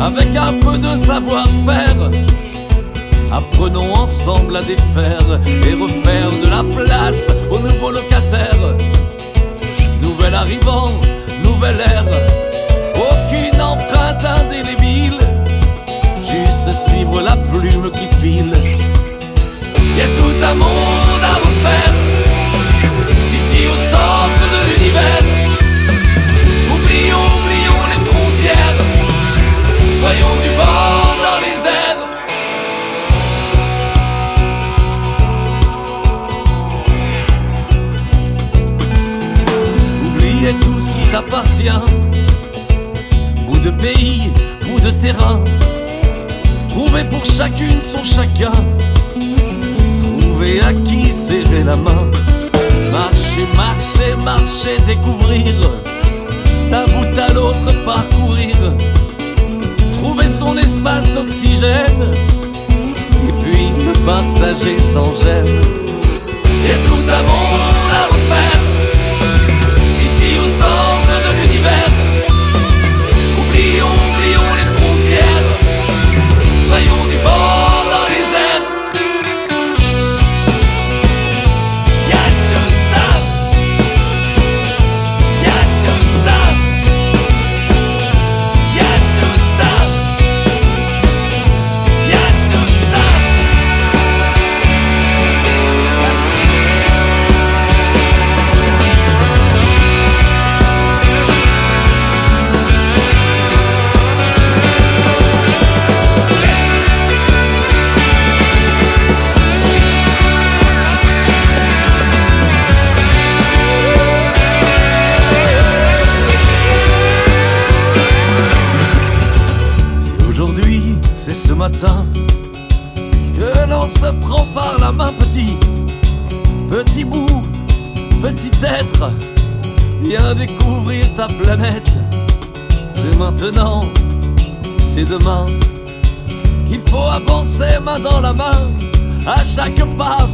avec un peu de savoir-faire. Apprenons ensemble à défaire et refaire de la place aux nouveaux locataires. Nouvel arrivant, nouvelle ère, t'appartient, bout de pays, bout de terrain. Trouvez pour chacune son chacun. Trouvez à qui serrer la main. Marcher, marcher, marcher, découvrir. D'un bout à l'autre parcourir. Trouver son espace oxygène. Et puis le partager sans gêne. Et tout un que l'on se prend par la main petit, petit bout, petit être, viens découvrir ta planète. C'est maintenant, c'est demain qu'il faut avancer main dans la main, à chaque pas,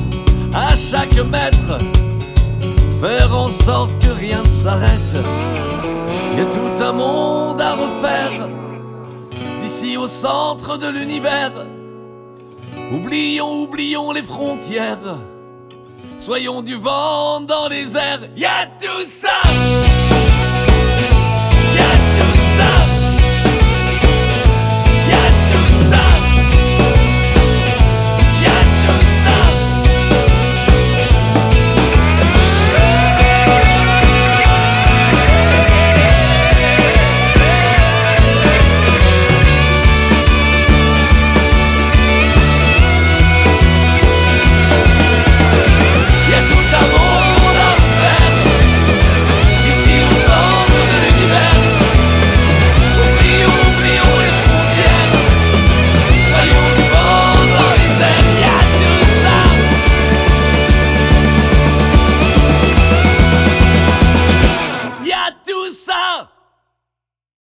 à chaque mètre, faire en sorte que rien ne s'arrête. Il y a tout un monde à refaire d'ici au centre de l'univers. Oublions, oublions les frontières. Soyons du vent dans les airs. Y a tout ça.